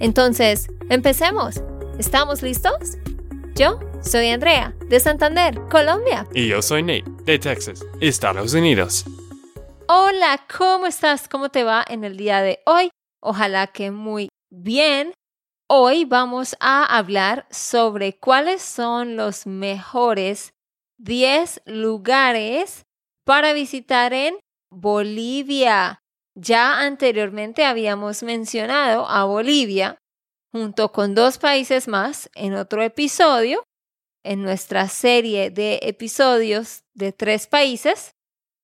Entonces, empecemos. ¿Estamos listos? Yo soy Andrea, de Santander, Colombia. Y yo soy Nate, de Texas, Estados Unidos. Hola, ¿cómo estás? ¿Cómo te va en el día de hoy? Ojalá que muy bien. Hoy vamos a hablar sobre cuáles son los mejores 10 lugares para visitar en Bolivia. Ya anteriormente habíamos mencionado a Bolivia junto con dos países más en otro episodio, en nuestra serie de episodios de tres países,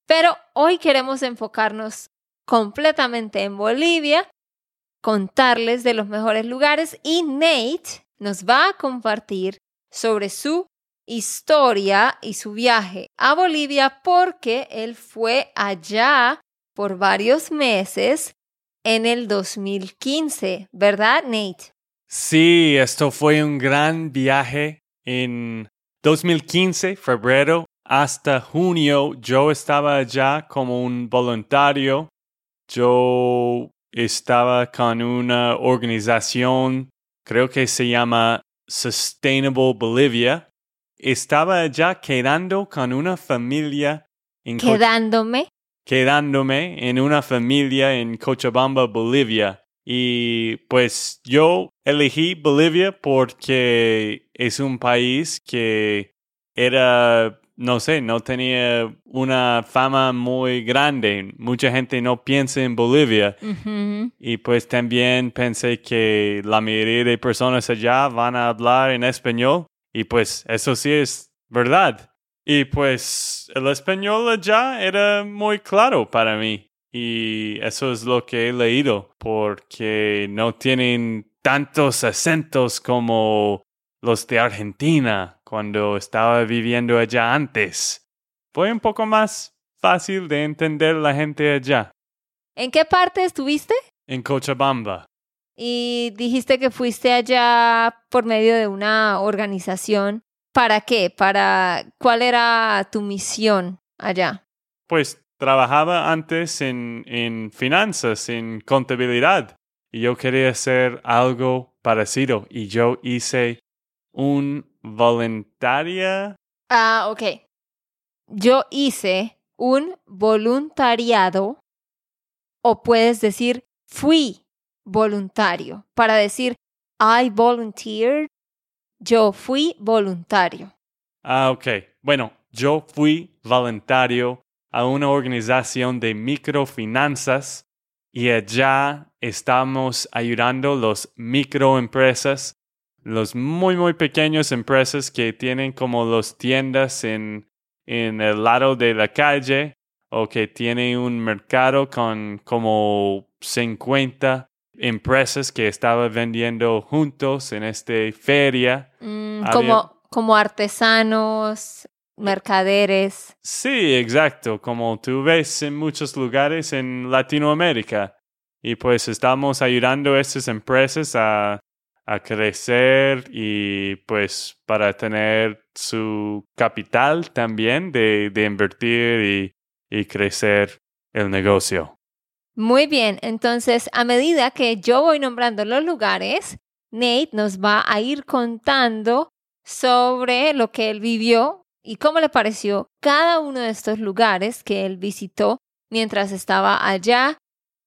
pero hoy queremos enfocarnos completamente en Bolivia, contarles de los mejores lugares y Nate nos va a compartir sobre su historia y su viaje a Bolivia porque él fue allá por varios meses en el 2015, ¿verdad, Nate? Sí, esto fue un gran viaje en 2015, febrero hasta junio. Yo estaba allá como un voluntario. Yo estaba con una organización, creo que se llama Sustainable Bolivia, estaba ya quedando con una familia en quedándome quedándome en una familia en Cochabamba, Bolivia. Y pues yo elegí Bolivia porque es un país que era, no sé, no tenía una fama muy grande. Mucha gente no piensa en Bolivia. Y pues también pensé que la mayoría de personas allá van a hablar en español. Y pues eso sí es verdad. Y pues el español allá era muy claro para mí. Y eso es lo que he leído, porque no tienen tantos acentos como los de Argentina cuando estaba viviendo allá antes. Fue un poco más fácil de entender la gente allá. ¿En qué parte estuviste? En Cochabamba. Y dijiste que fuiste allá por medio de una organización. ¿Para qué? ¿Para cuál era tu misión allá? Pues trabajaba antes en, en finanzas, en contabilidad, y yo quería hacer algo parecido. Y yo hice un voluntaria. Ah, ok. Yo hice un voluntariado, o puedes decir fui voluntario, para decir I volunteered, yo fui voluntario. Ah, ok. Bueno, yo fui voluntario a una organización de microfinanzas y allá estamos ayudando a las microempresas, los muy, muy pequeños empresas que tienen como las tiendas en, en el lado de la calle o que tienen un mercado con como 50 empresas que estaban vendiendo juntos en esta feria. Mm, como, como artesanos, mercaderes. Sí, exacto, como tú ves en muchos lugares en Latinoamérica. Y pues estamos ayudando a estas empresas a, a crecer y pues para tener su capital también de, de invertir y, y crecer el negocio. Muy bien, entonces a medida que yo voy nombrando los lugares, Nate nos va a ir contando sobre lo que él vivió y cómo le pareció cada uno de estos lugares que él visitó mientras estaba allá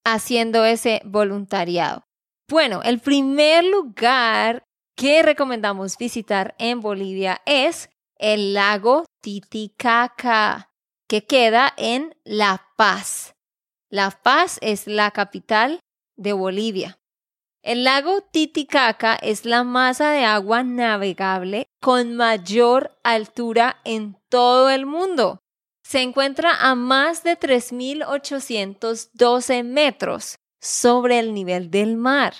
haciendo ese voluntariado. Bueno, el primer lugar que recomendamos visitar en Bolivia es el lago Titicaca, que queda en La Paz. La Paz es la capital de Bolivia. El lago Titicaca es la masa de agua navegable con mayor altura en todo el mundo. Se encuentra a más de 3.812 metros sobre el nivel del mar.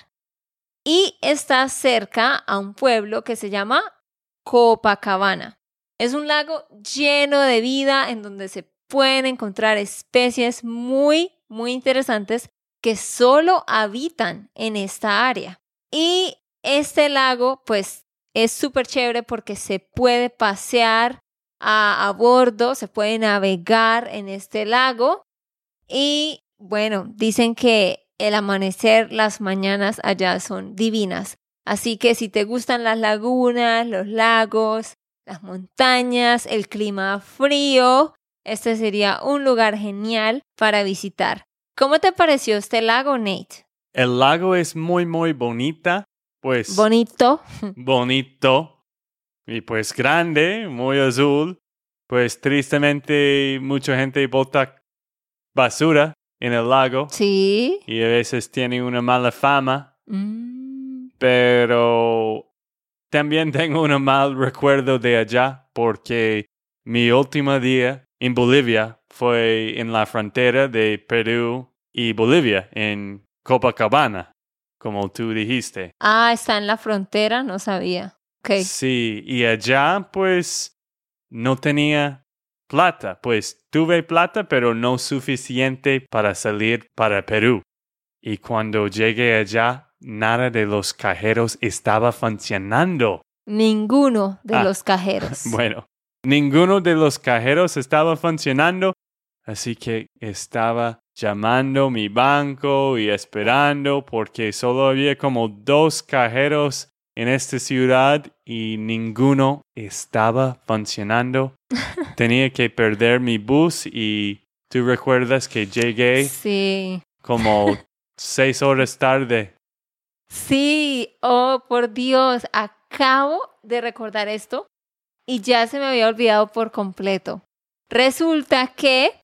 y está cerca a un pueblo que se llama Copacabana. Es un lago lleno de vida en donde se pueden encontrar especies muy, muy interesantes que solo habitan en esta área. Y este lago, pues, es súper chévere porque se puede pasear a, a, bordo, se puede navegar en este lago. Y bueno, dicen que el amanecer, las mañanas allá son divinas. Así que si te gustan las lagunas, los lagos, las montañas, el clima frío, este sería un lugar genial para visitar. ¿Cómo te pareció este lago, Nate? El lago es muy, muy bonita, pues... Bonito. bonito. Y pues grande, muy azul. Pues tristemente mucha gente bota basura en el lago. Sí. Y a veces tiene una mala fama. Mm. Pero también tengo un mal recuerdo de allá porque mi último día en Bolivia fue en la frontera de Perú y Bolivia, en Copacabana, como tú dijiste. Ah, está en la frontera, no sabía. Okay. Sí, y allá pues no tenía plata, pues tuve plata, pero no suficiente para salir para Perú. Y cuando llegué allá, nada de los cajeros estaba funcionando. Ninguno de Ah. los cajeros. Bueno, ninguno de los cajeros estaba funcionando, así que estaba llamando mi banco y esperando porque solo había como dos cajeros en esta ciudad y ninguno estaba funcionando. Tenía que perder mi bus y tú recuerdas que llegué Sí. como seis horas tarde. Sí, oh, por Dios, acabo de recordar esto y ya se me había olvidado por completo. Resulta que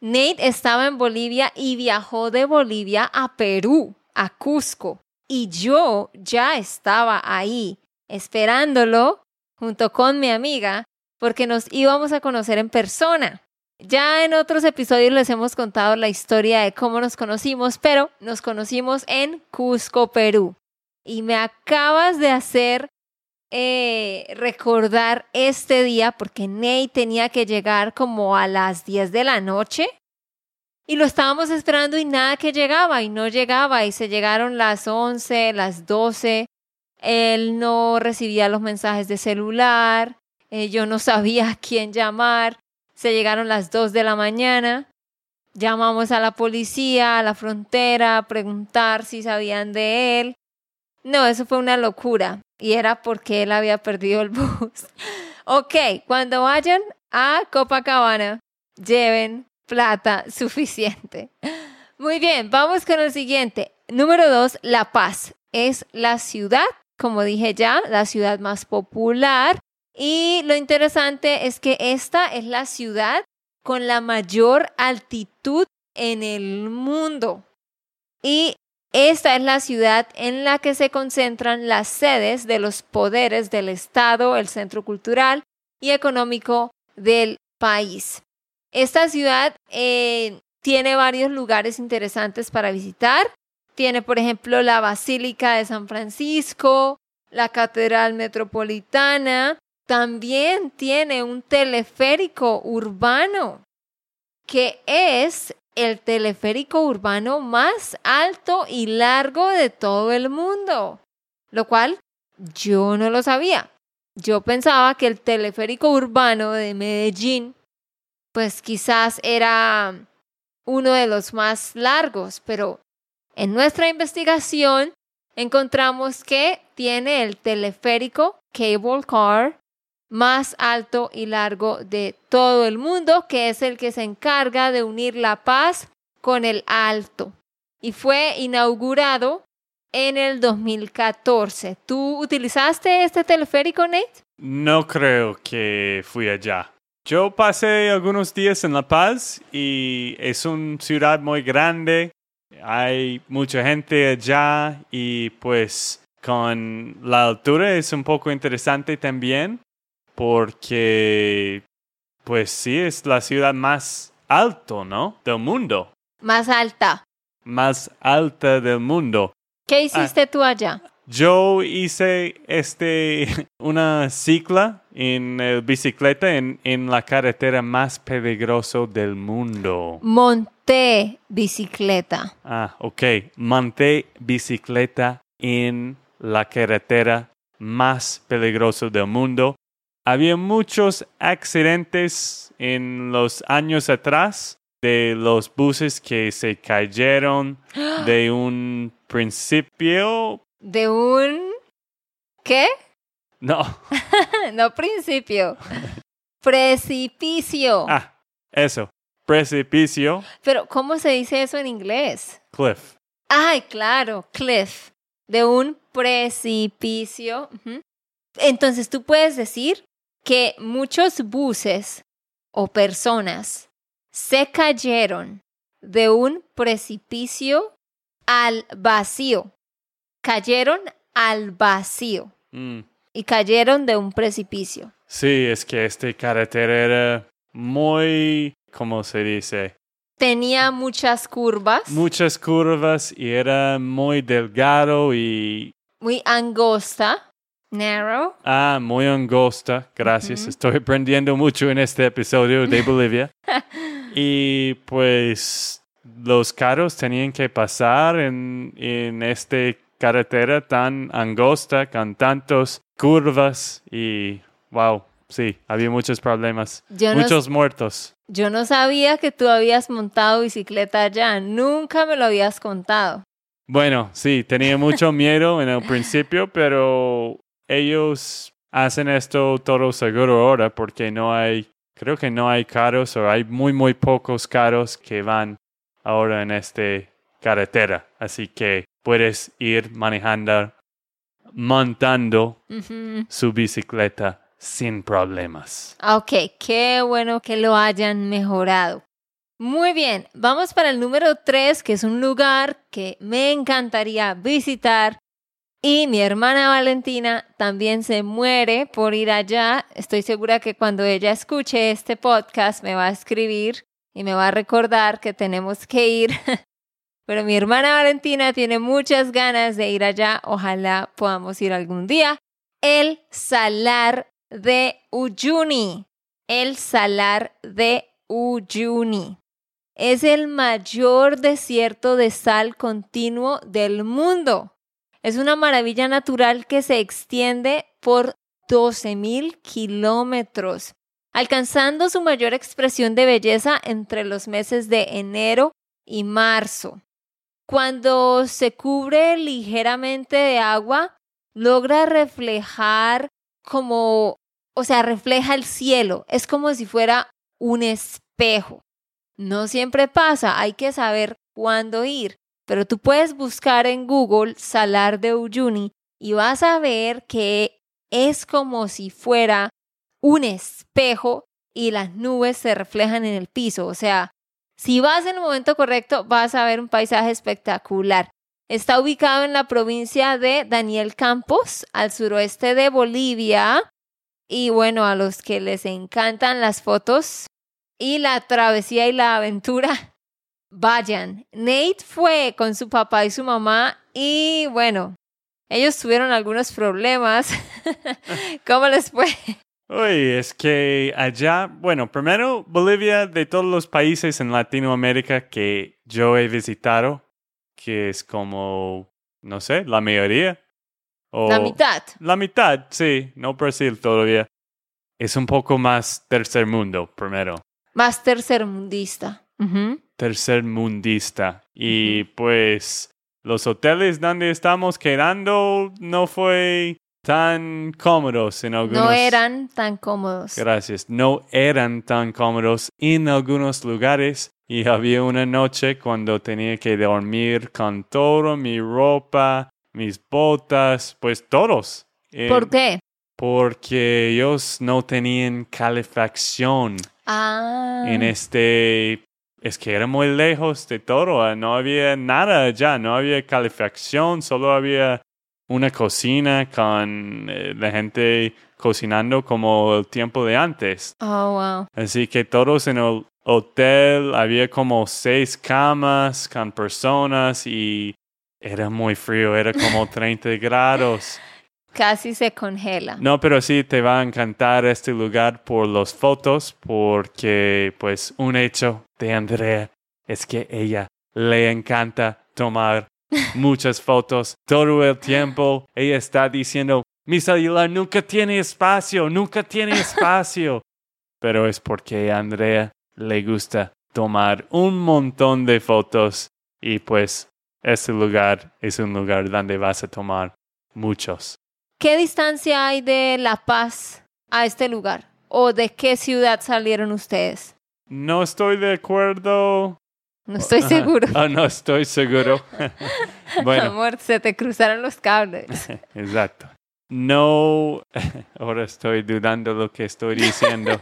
Nate estaba en Bolivia y viajó de Bolivia a Perú, a Cusco, y yo ya estaba ahí esperándolo junto con mi amiga porque nos íbamos a conocer en persona. Ya en otros episodios les hemos contado la historia de cómo nos conocimos, pero nos conocimos en Cusco, Perú. Y me acabas de hacer eh, recordar este día porque Nate tenía que llegar como a las 10 de la noche y lo estábamos esperando y nada que llegaba y no llegaba y se llegaron las 11, las 12. Él no recibía los mensajes de celular, eh, yo no sabía a quién llamar. Se llegaron las 2 de la mañana. Llamamos a la policía, a la frontera, a preguntar si sabían de él. No, eso fue una locura. Y era porque él había perdido el bus. ok, cuando vayan a Copacabana, lleven plata suficiente. Muy bien, vamos con el siguiente. Número dos, La Paz. Es la ciudad, como dije ya, la ciudad más popular y lo interesante es que esta es la ciudad con la mayor altitud en el mundo. Y esta es la ciudad en la que se concentran las sedes de los poderes del Estado, el centro cultural y económico del país. Esta ciudad eh, tiene varios lugares interesantes para visitar. Tiene, por ejemplo, la Basílica de San Francisco, la Catedral Metropolitana, también tiene un teleférico urbano, que es el teleférico urbano más alto y largo de todo el mundo, lo cual yo no lo sabía. Yo pensaba que el teleférico urbano de Medellín, pues quizás era uno de los más largos, pero en nuestra investigación encontramos que tiene el teleférico Cable Car más alto y largo de todo el mundo, que es el que se encarga de unir la paz con el alto. Y fue inaugurado en el 2014. ¿Tú utilizaste este teleférico, Nate? No creo que fui allá. Yo pasé algunos días en La Paz y es una ciudad muy grande. Hay mucha gente allá y pues con la altura es un poco interesante también porque pues sí es la ciudad más alto, ¿no? Del mundo. Más alta. Más alta del mundo. ¿Qué hiciste tú allá? Yo hice este una cicla en eh, bicicleta en, en la carretera más peligrosa del mundo. Monté bicicleta. Ah, ok. Monté bicicleta en la carretera más peligrosa del mundo. Había muchos accidentes en los años atrás de los buses que se cayeron de un principio. ¿De un qué? No. no principio. Precipicio. Ah, eso. Precipicio. Pero, ¿cómo se dice eso en inglés? Cliff. Ay, claro, cliff. De un precipicio. Entonces, tú puedes decir que muchos buses o personas se cayeron de un precipicio al vacío. Cayeron al vacío Mm. y cayeron de un precipicio. Sí, es que esta carretera era muy, ¿cómo se dice? Tenía muchas curvas, Muchas curvas y era muy delgado y muy angosta, narrow. ah, muy angosta. Gracias, estoy aprendiendo mucho en este episodio de Bolivia. y pues los carros tenían que pasar en, en esta carretera tan angosta con tantas curvas y wow, sí, había muchos problemas, Yo no, muchos muertos. yo no sabía que tú habías montado bicicleta allá, nunca me lo habías contado. Bueno, sí, tenía mucho miedo en el principio, pero ellos hacen esto todo seguro ahora porque no hay, creo que no hay carros o hay muy, muy pocos carros que van ahora en esta carretera. Así que puedes ir manejando, montando su bicicleta sin problemas. Ah, Ok, qué bueno que lo hayan mejorado. Muy bien, vamos para el número 3, que es un lugar que me encantaría visitar. Y mi hermana Valentina también se muere por ir allá. Estoy segura que cuando ella escuche este podcast me va a escribir y me va a recordar que tenemos que ir. Pero mi hermana Valentina tiene muchas ganas de ir allá. Ojalá podamos ir algún día. El Salar de Uyuni. El Salar de Uyuni. Es el mayor desierto de sal continuo del mundo. Es una maravilla natural que se extiende por 12.000 kilómetros, alcanzando su mayor expresión de belleza entre los meses de enero y marzo. Cuando se cubre ligeramente de agua, logra reflejar como, o sea, refleja el cielo. Es como si fuera un espejo. No siempre pasa, hay que saber cuándo ir, pero tú puedes buscar en Google Salar de Uyuni y vas a ver que es como si fuera un espejo y las nubes se reflejan en el piso. O sea, si vas en el momento correcto, vas a ver un paisaje espectacular. Está ubicado en la provincia de Daniel Campos, al suroeste de Bolivia. Y bueno, a los que les encantan las fotos y la travesía y la aventura, vayan. Nate fue con su papá y su mamá y bueno, ellos tuvieron algunos problemas. ¿Cómo les fue? Uy, es que allá, bueno, primero Bolivia de todos los países en Latinoamérica que yo he visitado, que es como, no sé, la mayoría. O La mitad. La mitad, sí, no Brasil todavía. Es un poco más tercer mundo, primero. Más tercermundista. Ujú. Tercer mundista. Y pues los hoteles donde estamos quedando no fue tan cómodos en algunos. No eran tan cómodos. Gracias. No eran tan cómodos en algunos lugares y había una noche cuando tenía que dormir con toda mi ropa, mis botas, pues todos. Eh, ¿Por qué? Porque ellos no tenían calefacción Ah. en este... Es que era muy lejos de todo, ah, no había nada allá, no había calefacción, solo había una cocina con eh, la gente cocinando como el tiempo de antes. Oh, wow. Así que todos en el hotel había como seis camas con personas y Era muy frío, era como 30 grados. Casi se congela. No, pero sí te va a encantar este lugar por las fotos, porque pues un hecho de Andrea es que ella le encanta tomar muchas fotos todo el tiempo. Ella está diciendo, mi celular nunca tiene espacio, nunca tiene espacio. Pero es porque a Andrea le gusta tomar un montón de fotos y pues este lugar es un lugar donde vas a tomar muchos. ¿Qué distancia hay de La Paz a este lugar? ¿O de qué ciudad salieron ustedes? No estoy de acuerdo. No estoy seguro. Ah, no estoy seguro. bueno, Amor, se te cruzaron los cables. exacto. No, ahora estoy dudando lo que estoy diciendo.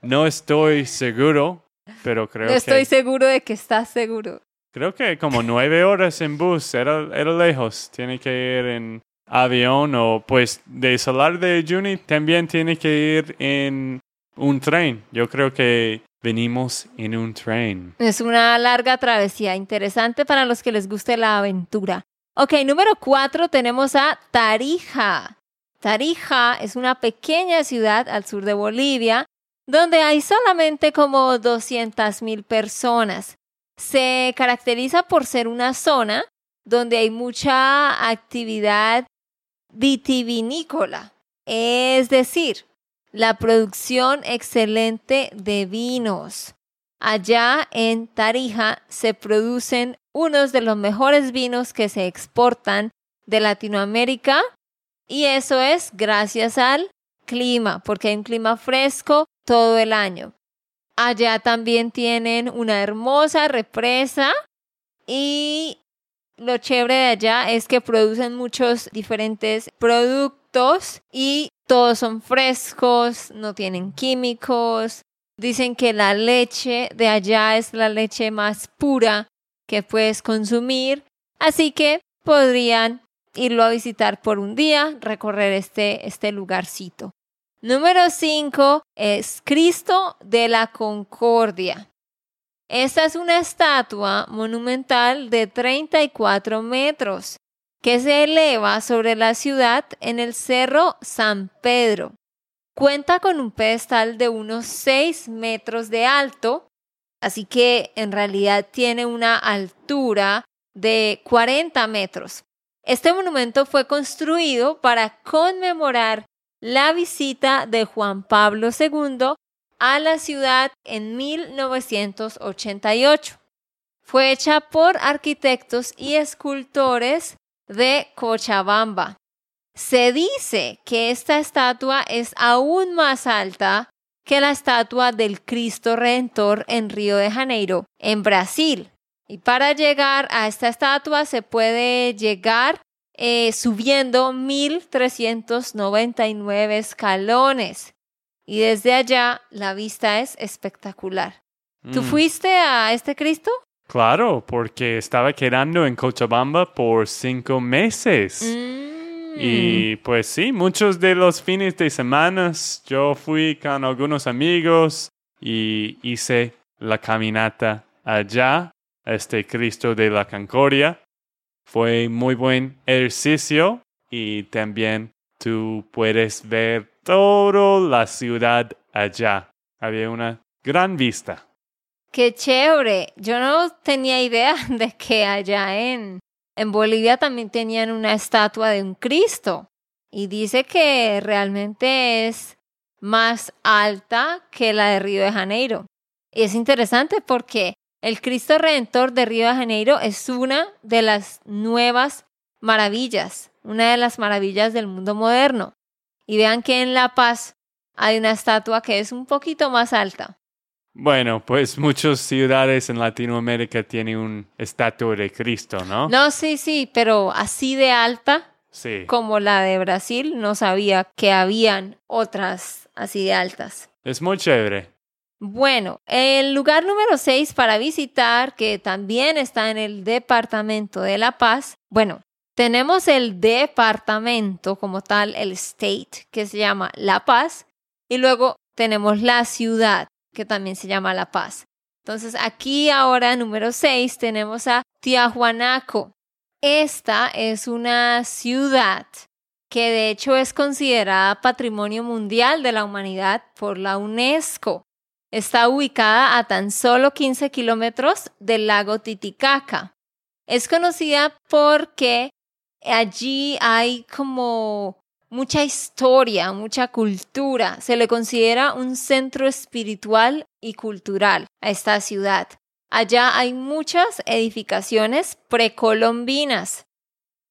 No estoy seguro, pero creo No estoy que seguro de que estás seguro. creo que como nueve horas en bus era, era lejos. Tiene que ir en avión o pues de Salar de Juni también tiene que ir en un tren. Yo creo que venimos en un tren. Es una larga travesía, interesante para los que les guste la aventura. Ok, número cuatro tenemos a Tarija. Tarija es una pequeña ciudad al sur de Bolivia donde hay solamente como 200 mil personas. Se caracteriza por ser una zona donde hay mucha actividad vitivinícola, es decir, la producción excelente de vinos. Allá en Tarija se producen unos de los mejores vinos que se exportan de Latinoamérica y eso es gracias al clima, porque hay un clima fresco todo el año. Allá también tienen una hermosa represa y lo chévere de allá es que producen muchos diferentes productos y todos son frescos, no tienen químicos. Dicen que la leche de allá es la leche más pura que puedes consumir, así que podrían irlo a visitar por un día, recorrer este, este lugarcito. Número 5 es Cristo de la Concordia. Esta es una estatua monumental de 34 metros que se eleva sobre la ciudad en el Cerro San Pedro. Cuenta con un pedestal de unos 6 metros de alto, así que en realidad tiene una altura de 40 metros. Este monumento fue construido para conmemorar la visita de Juan Pablo II a la ciudad en 1988. Fue hecha por arquitectos y escultores de Cochabamba. Se dice que esta estatua es aún más alta que la estatua del Cristo Redentor en Río de Janeiro, en Brasil. Y para llegar a esta estatua se puede llegar eh, subiendo 1399 escalones. Y desde allá la vista es espectacular. ¿Tú Mm. fuiste a este Cristo? Claro, porque estaba quedando en Cochabamba por cinco meses. Mm. Y pues sí, muchos de los fines de semana yo fui con algunos amigos y hice la caminata allá, a este Cristo de la Concordia. Fue muy buen ejercicio y también tú puedes ver toda la ciudad allá. Había una gran vista. Qué chévere. Yo no tenía idea de que allá en, en Bolivia también tenían una estatua de un Cristo. Y dice que realmente es más alta que la de Río de Janeiro. Y es interesante porque el Cristo Redentor de Río de Janeiro es una de las nuevas maravillas, una de las maravillas del mundo moderno. Y vean que en La Paz hay una estatua que es un poquito más alta. Bueno, pues muchas ciudades en Latinoamérica tienen un estatua de Cristo, ¿no? No, sí, sí, pero así de alta Sí. como la de Brasil, no sabía que habían otras así de altas. Es muy chévere. Bueno, el lugar número 6 para visitar, que también está en el departamento de La Paz, bueno, tenemos el departamento como tal, el state, que se llama La Paz, y luego tenemos la ciudad, que también se llama La Paz. Entonces aquí ahora, número 6, tenemos a Tiahuanaco. esta es una ciudad que de hecho es considerada Patrimonio Mundial de la Humanidad por la UNESCO. Está ubicada a tan solo 15 kilómetros del lago Titicaca. Es conocida porque allí hay como mucha historia, mucha cultura. Se le considera un centro espiritual y cultural a esta ciudad. Allá hay muchas edificaciones precolombinas.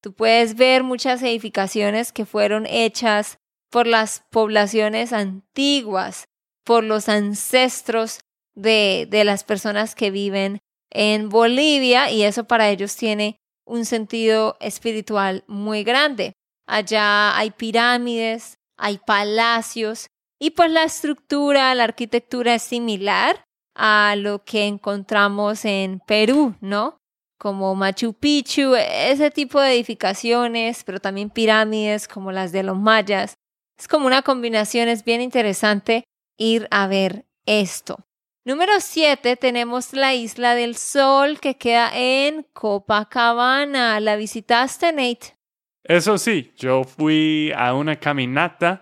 Tú puedes ver muchas edificaciones que fueron hechas por las poblaciones antiguas, por los ancestros de, de las personas que viven en Bolivia y eso para ellos tiene un sentido espiritual muy grande. Allá hay pirámides, hay palacios y pues la estructura, la arquitectura es similar a lo que encontramos en Perú, ¿no? Como Machu Picchu, ese tipo de edificaciones, pero también pirámides como las de los mayas. Es como una combinación, es bien interesante ir a ver esto. Número 7 tenemos la Isla del Sol que queda en Copacabana. ¿La visitaste, Nate? Eso sí, yo fui a una caminata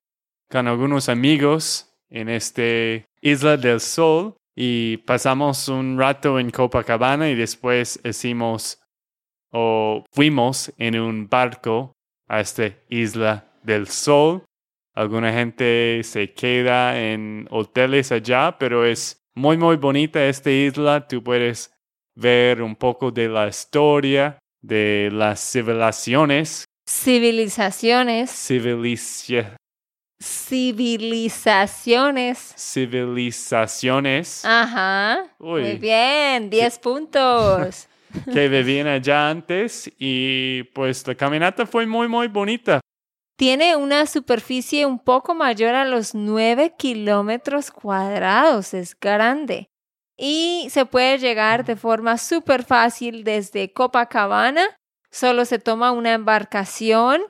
con algunos amigos en este Isla del Sol y pasamos un rato en Copacabana y después hicimos o fuimos en un barco a esta Isla del Sol. Alguna gente se queda en hoteles allá, pero es muy, muy bonita esta isla. Tú puedes ver un poco de la historia de las civilizaciones Civilizaciones. Civilizaciones. Civilizaciones. Ajá. Muy bien, 10 puntos. que vivían allá antes y pues la caminata fue muy, muy bonita. Tiene una superficie un poco mayor a los 9 kilómetros cuadrados, es grande. Y se puede llegar de forma súper fácil desde Copacabana Solo se toma una embarcación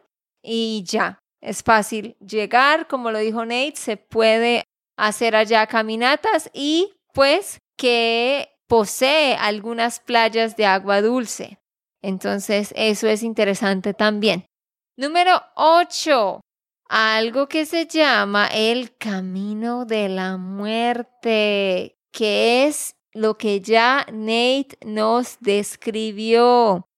y ya. Es fácil llegar, como lo dijo Nate, se puede hacer allá caminatas y pues que posee algunas playas de agua dulce. Entonces, eso es interesante también. Número 8. Algo que se llama el camino de la muerte, que es lo que ya Nate nos describió.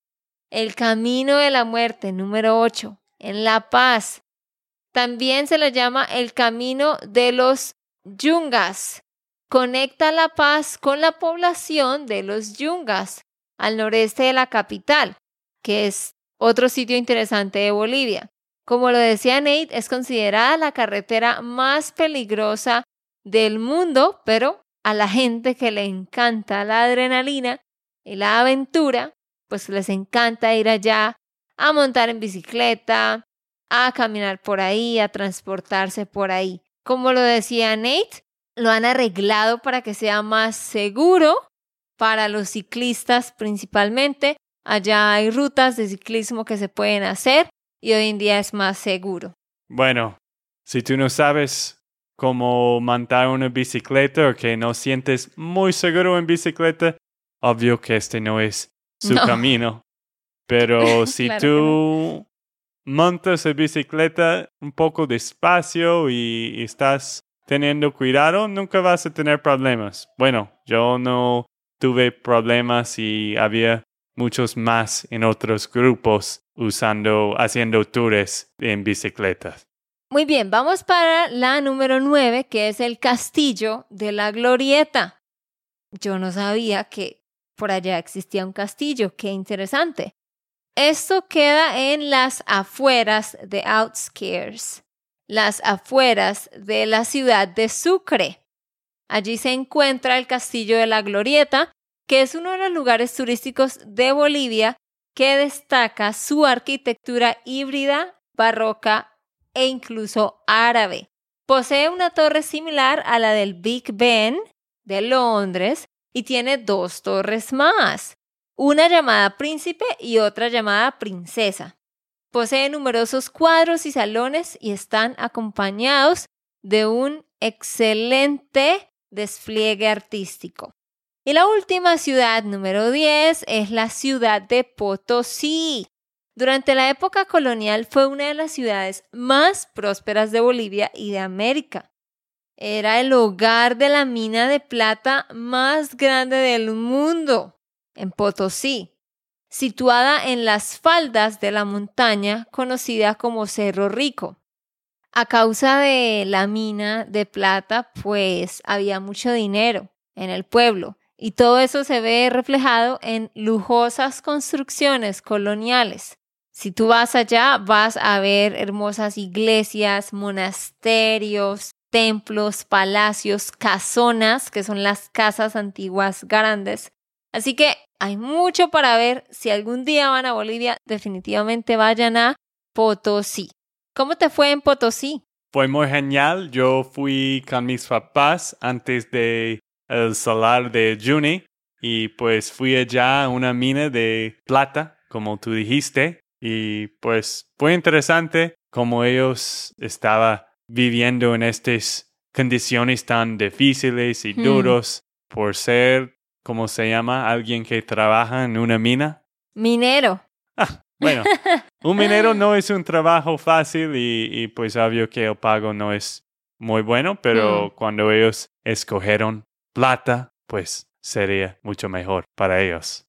El camino de la muerte, número 8, en La Paz. También se le llama el camino de los yungas. Conecta La Paz con la población de los yungas, al noreste de la capital, que es otro sitio interesante de Bolivia. Como lo decía Nate, es considerada la carretera más peligrosa del mundo, pero a la gente que le encanta la adrenalina y la aventura, pues les encanta ir allá a montar en bicicleta, a caminar por ahí, a transportarse por ahí. Como lo decía Nate, lo han arreglado para que sea más seguro para los ciclistas principalmente. Allá hay rutas de ciclismo que se pueden hacer y hoy en día es más seguro. Bueno, si tú no sabes cómo montar una bicicleta o que no sientes muy seguro en bicicleta, obvio que este no es su camino. Pero si tú montas la bicicleta un poco despacio y, estás teniendo cuidado, nunca vas a tener problemas. Bueno, yo no tuve problemas y había muchos más en otros grupos usando, haciendo tours en bicicletas. Muy bien, vamos para la número nueve, que es el castillo de la glorieta. Yo no sabía que por allá existía un castillo, qué interesante. Esto queda en las afueras de Outskirts, las afueras de la ciudad de Sucre. Allí se encuentra el Castillo de la Glorieta, que es uno de los lugares turísticos de Bolivia que destaca su arquitectura híbrida, barroca e incluso árabe. Posee una torre similar a la del Big Ben de Londres y tiene dos torres más, una llamada príncipe y otra llamada princesa. Posee numerosos cuadros y salones y están acompañados de un excelente despliegue artístico. Y la última ciudad número 10 es la ciudad de Potosí. Durante la época colonial fue una de las ciudades más prósperas de Bolivia y de América. Era el hogar de la mina de plata más grande del mundo, en Potosí, situada en las faldas de la montaña conocida como Cerro Rico. A causa de la mina de plata, pues había mucho dinero en el pueblo y todo eso se ve reflejado en lujosas construcciones coloniales. Si tú vas allá, vas a ver hermosas iglesias, monasterios, templos, palacios, casonas, que son las casas antiguas grandes. Así que hay mucho para ver. Si algún día van a Bolivia, definitivamente vayan a Potosí. ¿Cómo te fue en Potosí? Fue muy genial. Yo fui con mis papás antes de el solar de Juni y pues fui allá a una mina de plata, como tú dijiste, y pues fue interesante como ellos estaban viviendo en estas condiciones tan difíciles y hmm. duros por ser, ¿cómo se llama? Alguien que trabaja en una mina. Minero. Ah, bueno, un minero no es un trabajo fácil y, pues obvio que el pago no es muy bueno, pero mm. cuando ellos escogieron plata, pues sería mucho mejor para ellos.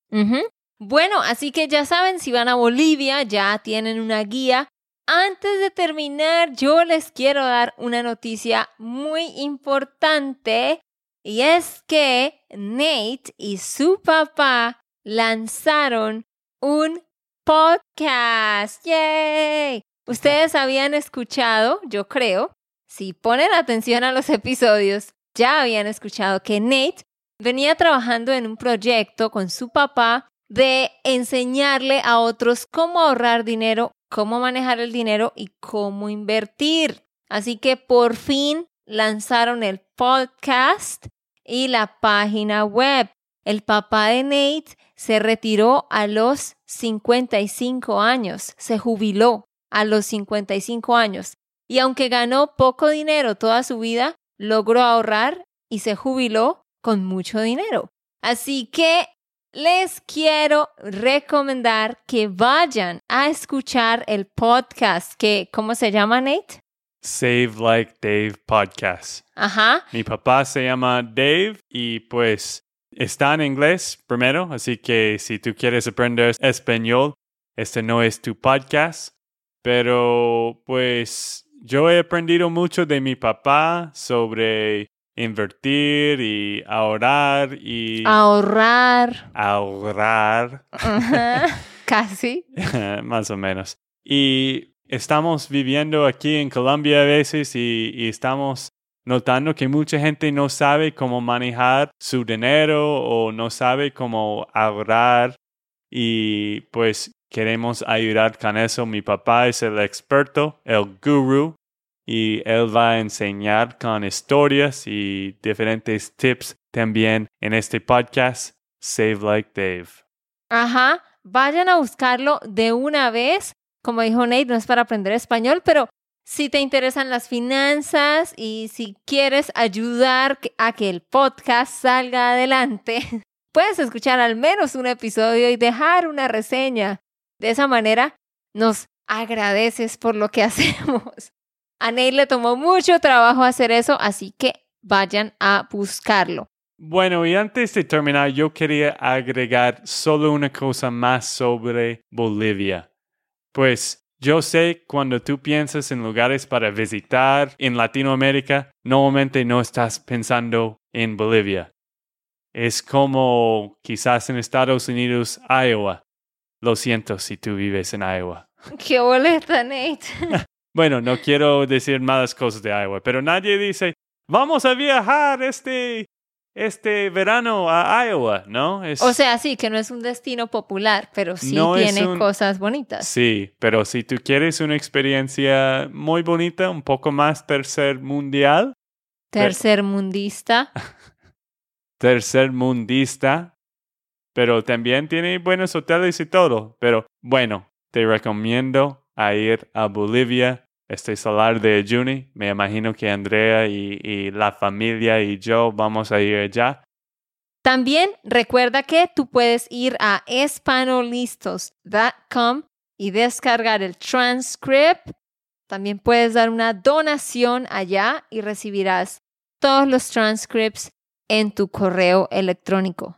Bueno, así que ya saben, si van a Bolivia, ya tienen una guía. Antes de terminar, yo les quiero dar una noticia muy importante y es que Nate y su papá lanzaron un podcast. ¡Yay! Ustedes habían escuchado, yo creo, si ponen atención a los episodios, ya habían escuchado que Nate venía trabajando en un proyecto con su papá de enseñarle a otros cómo ahorrar dinero, cómo manejar el dinero y cómo invertir. Así que por fin lanzaron el podcast y la página web. El papá de Nate se retiró a los 55 años, se jubiló a los 55 años y aunque ganó poco dinero toda su vida, logró ahorrar y se jubiló con mucho dinero. Así que les quiero recomendar que vayan a escuchar el podcast que, ¿cómo se llama, Nate? Save Like Dave Podcast. Ajá. Mi papá se llama Dave y pues está en inglés primero, así que si tú quieres aprender español, este no es tu podcast, pero pues yo he aprendido mucho de mi papá sobre invertir y ahorrar y... Ahorrar. Ahorrar. Casi. Más o menos. Y estamos viviendo aquí en Colombia a veces y, estamos notando que mucha gente no sabe cómo manejar su dinero o no sabe cómo ahorrar y pues queremos ayudar con eso. Mi papá es el experto, el guru y él va a enseñar con historias y diferentes tips también en este podcast Save Like Dave. Ajá, vayan a buscarlo de una vez. Como dijo Nate, no es para aprender español, pero si te interesan las finanzas y si quieres ayudar a que el podcast salga adelante, puedes escuchar al menos un episodio y dejar una reseña. De esa manera nos agradeces por lo que hacemos. A Nate le tomó mucho trabajo hacer eso, así que vayan a buscarlo. Bueno, y antes de terminar, yo quería agregar solo una cosa más sobre Bolivia. Pues yo sé cuando tú piensas en lugares para visitar en Latinoamérica, normalmente no estás pensando en Bolivia. Es como quizás en Estados Unidos, Iowa. Lo siento si tú vives en Iowa. Qué boleta, Nate. Bueno, no quiero decir malas cosas de Iowa, pero nadie dice, vamos a viajar este, este verano a Iowa, ¿no? O sea, sí, que no es un destino popular, pero sí tiene cosas bonitas. Sí, pero si tú quieres una experiencia muy bonita, un poco más tercer mundial. Tercer mundista. tercer mundista. Pero también tiene buenos hoteles y todo. Pero bueno, te recomiendo ir a Bolivia este solar de Juni. Me imagino que Andrea y, la familia y yo vamos a ir allá. También recuerda que tú puedes ir a espanolistos.com y descargar el transcript. También puedes dar una donación allá y recibirás todos los transcripts en tu correo electrónico